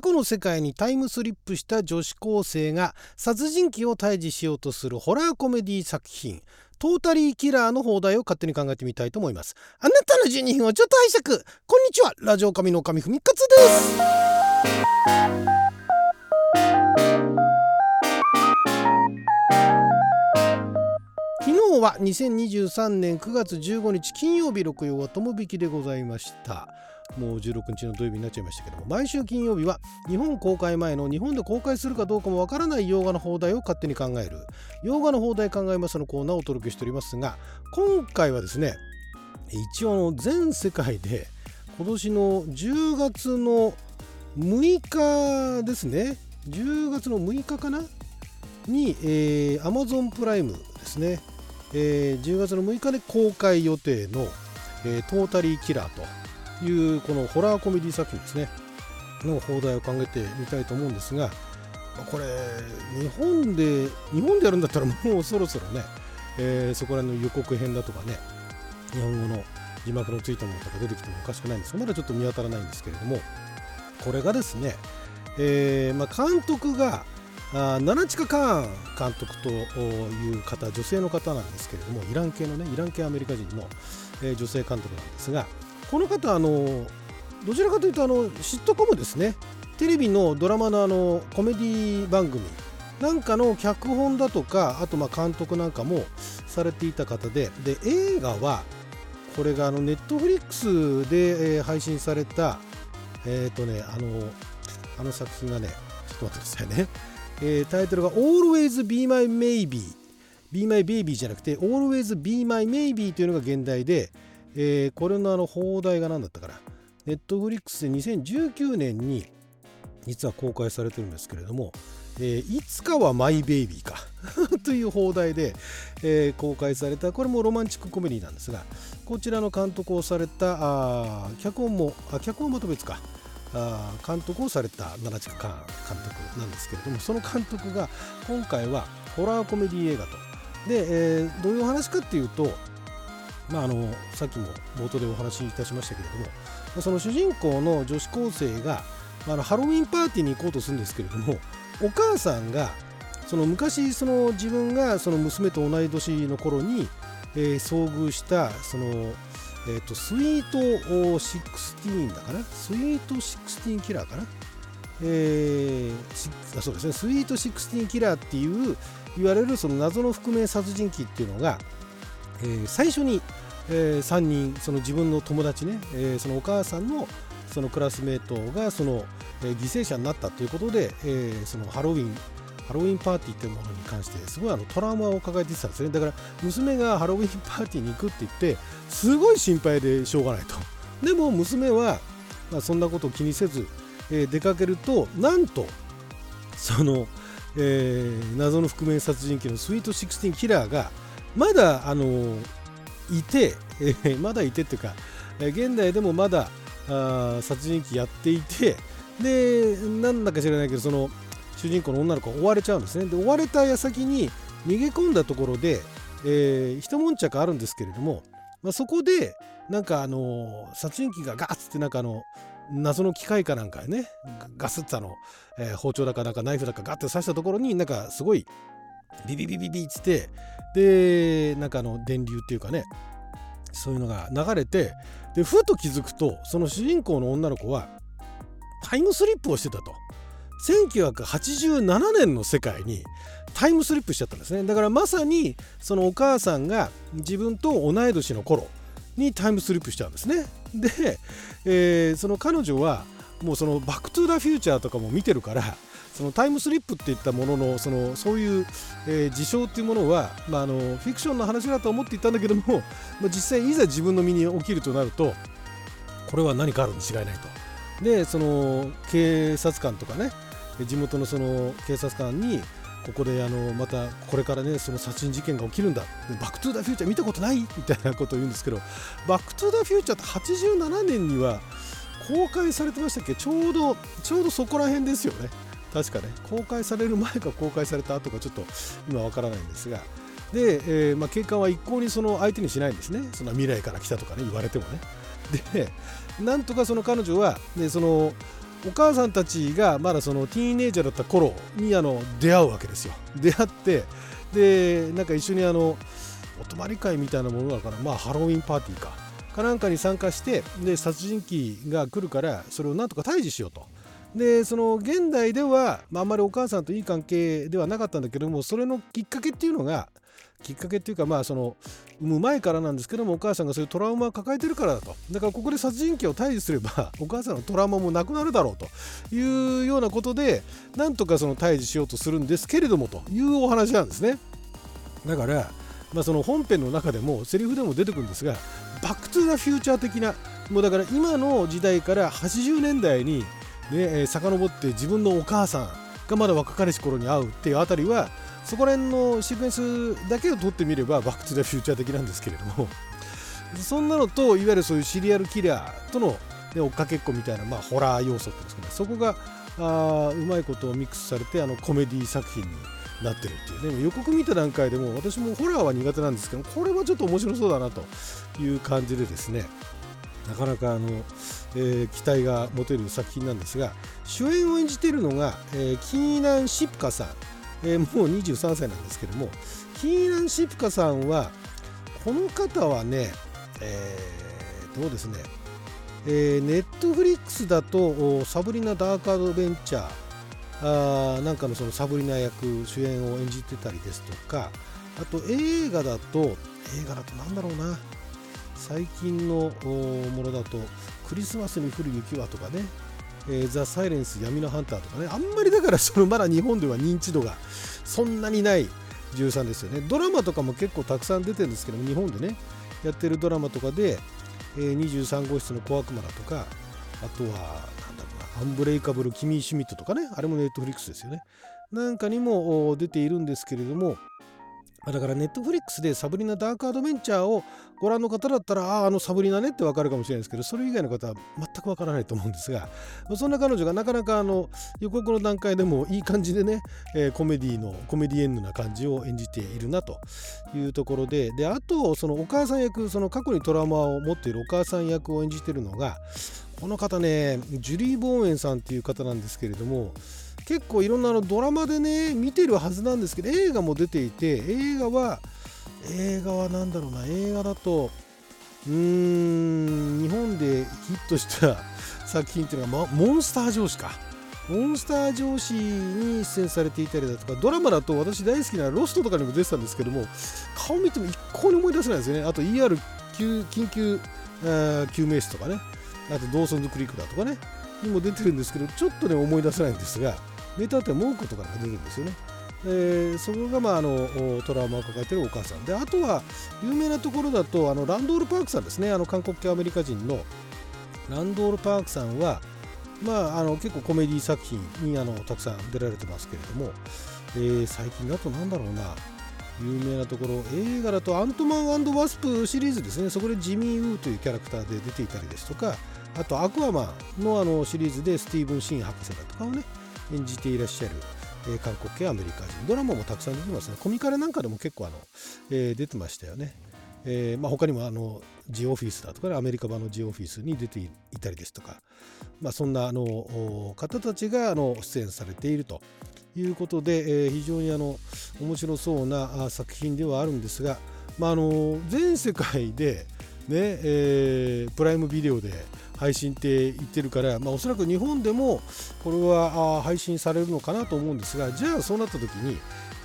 過去の世界にタイムスリップした女子高生が殺人鬼を退治しようとするホラーコメディ作品トータリーキラーの放題を勝手に考えてみたいと思います。あなたの12分をちょっと拝借。こんにちは。ラジオ神の神ふみかつです。昨日は2023年9月15日金曜日6曜はともびきでございました。もう16日の土曜日になっちゃいましたけども毎週金曜日は日本公開前の日本で公開するかどうかもわからない洋画の放題を勝手に考える。洋画の放題考えますのコーナーをお届けしておりますが今回はですね一応全世界で今年の10月の6日ですね10月の6日かな？に、えー、Amazon プライムですね、えー、10月の6日で公開予定の、えー、トータリーキラーというこのホラーコメディ作品ですね。の放題を考えてみたいと思うんですがこれ日本で日本でやるんだったらもうそろそろね、えー、そこら辺の予告編だとかね日本語の字幕のついたものとか出てきてもおかしくないんですまだちょっと見当たらないんですけれどもこれがですね、えーまあ、監督があナナチカ・カーン監督という方女性の方なんですけれどもイラン系のねイラン系アメリカ人の、えー、女性監督なんですがこの方あのどちらかというとあのシットコムですね。テレビのドラマのあのコメディ番組。なんかの脚本だとかあとま監督なんかもされていた方で。で映画はこれがあのネットフリックスで、え、配信されたえっ、ー、とねあのあの作品がねちょっと待ってくださいね、えー、タイトルが Always Be My Maybe Be My Baby じゃなくて Always Be My Maybe というのが現代でえー、これのあの放題が何だったかな。ネットフリックスで2019年に実は公開されてるんですけれども、えー、いつかはマイベイビーか という放題で、えー、公開されたこれもロマンチックコメディなんですがこちらの監督をされたあ脚本もあ脚本まと別か。あ監督をされた七地カ監督なんですけれどもその監督が今回はホラーコメディ映画と。で、えー、どういう話かっていうとまあ、あのさっきも冒頭でお話しいたしましたけれどもその主人公の女子高生があのハロウィンパーティーに行こうとするんですけれどもお母さんがその昔その自分がその娘と同い年の頃に、えー、遭遇したその、えーと、スイート16だかな？スイート16キラーかな、えー、あそうですね。スイート16キラーっていう言われるその謎の覆面殺人鬼っていうのが、えー、最初にえー、3人その自分の友達ね、えー、そのお母さんのそのクラスメートがその、えー、犠牲者になったということで、えー、そのハロウィンハロウィンパーティーというものに関してすごいあのトラウマを抱えてたんですね。だから娘がハロウィンパーティーに行くって言ってすごい心配でしょうがないと。でも娘は、まあ、そんなことを気にせず、えー、出かけるとなんとその、えー、謎の覆面殺人鬼のスイート16キラーがまだあのーいて、え、まだいてっていうか、え、現代でもまだあ殺人鬼やっていてでなんだか知らないけどその主人公の女の子が追われちゃうんですね。で追われた矢先に逃げ込んだところで、えー、一悶着あるんですけれども、まあ、そこでなんかあのー、殺人鬼がガッつってなんかあの謎の機械かなんかねガスッとあの、えー、包丁だかなんかナイフだかガッて刺したところになんかすごいビビビビビっつってでなんかの電流っていうかねそういうのが流れてでふと気づくとその主人公の女の子はタイムスリップをしてたと1987年の世界にタイムスリップしちゃったんですねだからまさにそのお母さんが自分と同い年の頃にタイムスリップしちゃうんですねで、えー、その彼女はもうそのバックトゥーザフューチャーとかも見てるからそのタイムスリップっていったもののそのそういう、えー、事象っていうものは、まあ、あのフィクションの話だと思っていたんだけども、まあ、実際いざ自分の身に起きるとなるとこれは何かあるに違いないと。でその警察官とかね地元のその警察官にここであのまたこれからねその殺人事件が起きるんだ。バック・トゥ・ザ・フューチャー見たことない？みたいなことを言うんですけどバック・トゥ・ザ・フューチャーって87年には公開されてましたっけ？ちょうどちょうどそこら辺ですよね。確かね公開される前か公開された後かちょっと今わからないんですがで、えーまあ、警官は一向にその相手にしないんですね。その未来から来たとかね言われてもね。でなんとかその彼女は、ね、そのお母さんたちがまだそのティーンネイジャーだった頃にあの出会うわけですよ。出会ってでなんか一緒にあのお泊まり会みたいなものだからまあハロウィンパーティーか。かなんかに参加してで殺人鬼が来るからそれをなんとか退治しようと。でその現代では、まあ、あんまりお母さんといい関係ではなかったんだけどもそれのきっかけっていうのがきっかけっていうかまあその産む前からなんですけどもお母さんがそういうトラウマを抱えてるからだと。だからここで殺人鬼を退治すれば お母さんのトラウマもなくなるだろうと。いうようなことでなんとかその退治しようとするんですけれどもと。いうお話なんですね。だからまあその本編の中でもセリフでも出てくるんですがバック・トゥ・ザ・フューチャー的なもうだから今の時代から80年代にね遡って自分のお母さんがまだ若かりし頃に会うっていうあたりはそこら辺のシークエンスだけを取ってみればバック・トゥ・ザ・フューチャー的なんですけれども。そんなのといわゆるそういうシリアルキラーとの、ね、追っかけっこみたいな、まあ、ホラー要素っていうんですかね。そこがあうまいことをミックスされてあのコメディ作品になってるっていう。ね予告見た段階でも私もホラーは苦手なんですけどこれはちょっと面白そうだなという感じでですね。なかなかあの、えー、期待が持てる作品なんですが主演を演じているのが、えー、キーナン・シプカさん、えー、もう23歳なんですけどもキーナン・シプカさんはこの方はね、えー、どうですね。えー、ネットフリックスだとサブリナ・ダークアドベンチャーあなんかのそのサブリナ役主演を演じてたりですとかあと映画だと映画だとなんだろうな。最近のものだとクリスマスに降る雪はとかね、ザ・サイレンス闇のハンターとかね。あんまりだからそのまだ日本では認知度がそんなにない女優さんですよね。ドラマとかも結構たくさん出てるんですけど日本でねやってるドラマとかで、えー、23号室の小悪魔だとかあとはアンブレイカブル・キミー・シュミットとかね、あれもネットフリックスですよね。なんかにも出ているんですけれども、だからネットフリックスでサブリナ・ダークアドベンチャーをご覧の方だったら、ああ、あのサブリナねってわかるかもしれないですけど、それ以外の方は全くわからないと思うんですが、そんな彼女がなかなかあの予告の段階でもいい感じでね、えー、コメディの、コメディエンヌな感じを演じているなというところで、で、あと、そのお母さん役、その過去にトラウマを持っているお母さん役を演じているのが、この方ねジュリー・ボーエンさんっていう方なんですけれども結構いろんなのドラマでね見てるはずなんですけど映画も出ていて映画は映画は何だろうな映画だとうーん日本でヒットした 作品っていうのは、モンスター上司か。モンスター上司に出演されていたりだとかドラマだと私大好きなロストとかにも出てたんですけども顔見ても一向に思い出せないですよね。あと ER 緊急救命室とかね。あとドーソンズクリックだとかね。にも出てるんですけどちょっとね思い出せないんですがメタって文句とかが出るんですよね。えー、そこが、まあ、あのトラウマを抱えているお母さん。であとは有名なところだとあのランドール・パークさんですね。あの韓国系アメリカ人の。ランドール・パークさんは、まあ、あの結構コメディ作品にあのたくさん出られてますけれども、えー、最近だとなんだろうな。有名なところ映画だとアントマンワスプシリーズですね。そこでジミー・ウーというキャラクターで出ていたりですとか。あとアクアマンのあのシリーズでスティーブン・シーン博士だとかをね。演じていらっしゃる、えー、韓国系アメリカ人。ドラマもたくさん出てますね。コミカルなんかでも結構あの、えー、出てましたよね、えーまあ、他にもあのジオフィスだとか、アメリカ版のジオフィスに出ていたりですとか、まあ、そんなあの方たちがあの出演されていると。いうことで、えー、非常にあの面白そうな作品ではあるんですが、まあ、あの全世界でね、えー、プライムビデオで配信って言ってるから、まあ、おそらく日本でもこれは配信されるのかなと思うんですがじゃあそうなった時に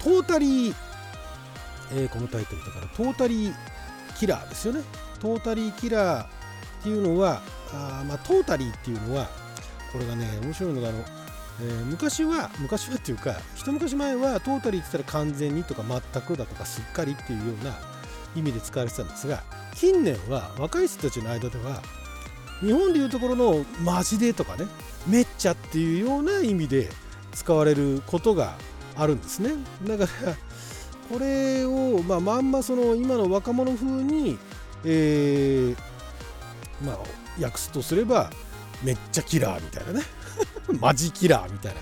トータリー、えー、このタイトルだからトータリーキラーですよね。トータリーキラーっていうのはあ、まあ、トータリーっていうのはこれがね面白いのがあの、えー、昔は昔はっていうか一昔前はトータリーって言ったら完全にとか全くだとかすっかりっていうような意味で使われてたんですが近年は若い人たちの間では日本でいうところのマジでとかねめっちゃっていうような意味で使われることがあるんですね。だからこれを、まあ、まんまその今の若者風に、え、まあ訳すとすればめっちゃキラーみたいなね。マジキラーみたいな。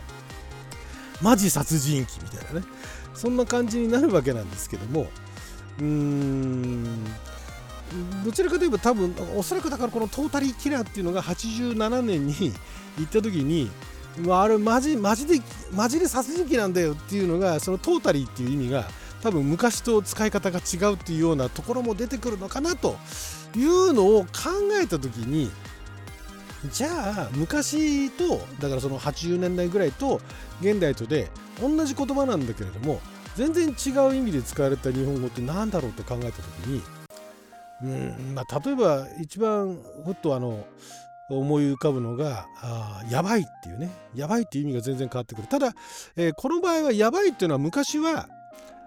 マジ殺人鬼みたいなね。そんな感じになるわけなんですけどもうーんどちらかといえば多分おそらくだからこのトータリーキラーっていうのが87年に行った時にあれマジマジでマジで殺人鬼なんだよっていうのがそのトータリーっていう意味が多分昔と使い方が違うっていうようなところも出てくるのかなというのを考えた時にじゃあ昔とだからその80年代ぐらいと現代とで同じ言葉なんだけれども全然違う意味で使われた日本語って何だろうって考えた時にうん。まあ例えば一番ふっとあの思い浮かぶのがあやばいっていうね。やばいっていう意味が全然変わってくる。ただ、えー、この場合はやばいっていうのは昔は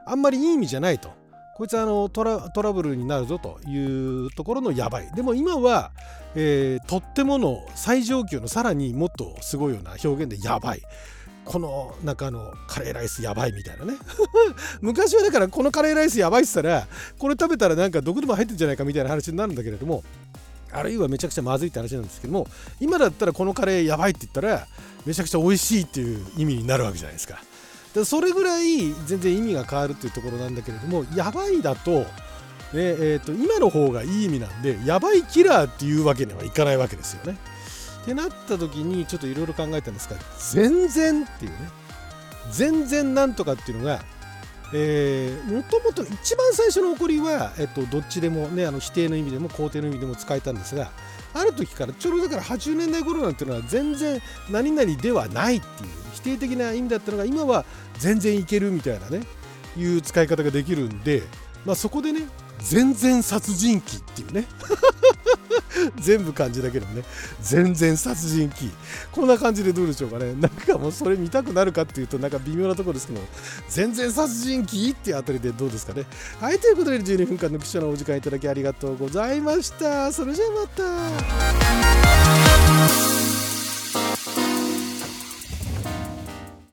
あんまりいい意味じゃないと。こいつはあのトラブルになるぞというところのやばい。でも今は、えー、とってもの最上級のさらにもっとすごいような表現でやばい。この中のカレーライスやばいみたいなね 昔はだからこのカレーライスやばいっつったらこれ食べたらなんか毒でも入ってんじゃないかみたいな話になるんだけれどもあるいはめちゃくちゃまずいって話なんですけども今だったらこのカレーやばいって言ったらめちゃくちゃ美味しいっていう意味になるわけじゃないですか。でそれぐらい全然意味が変わるっていうところなんだけれどもやばいだと,、ねえーと、今の方がいい意味なんでやばいキラーっていうわけにはいかないわけですよね。ってなった時にちょっといろいろ考えたんですが全然っていうね。全然なんとかっていうのが、もともと一番最初の起こりは、えっと、どっちでもねあの否定の意味でも肯定の意味でも使えたんですがある時からちょうどだから80年代頃なんていうのは全然何々ではないっていう否定的な意味だったのが今は全然いけるみたいなねいう使い方ができるんで、まあ、そこでね全然殺人鬼っていうね。全部漢字だけどね。全然殺人鬼。こんな感じでどうでしょうかね。なんかもうそれ見たくなるかっていうとなんか微妙なところですけど全然殺人鬼っていうあたりでどうですかね。はいということで12分間の記者のお時間いただきありがとうございました。それじゃあまた。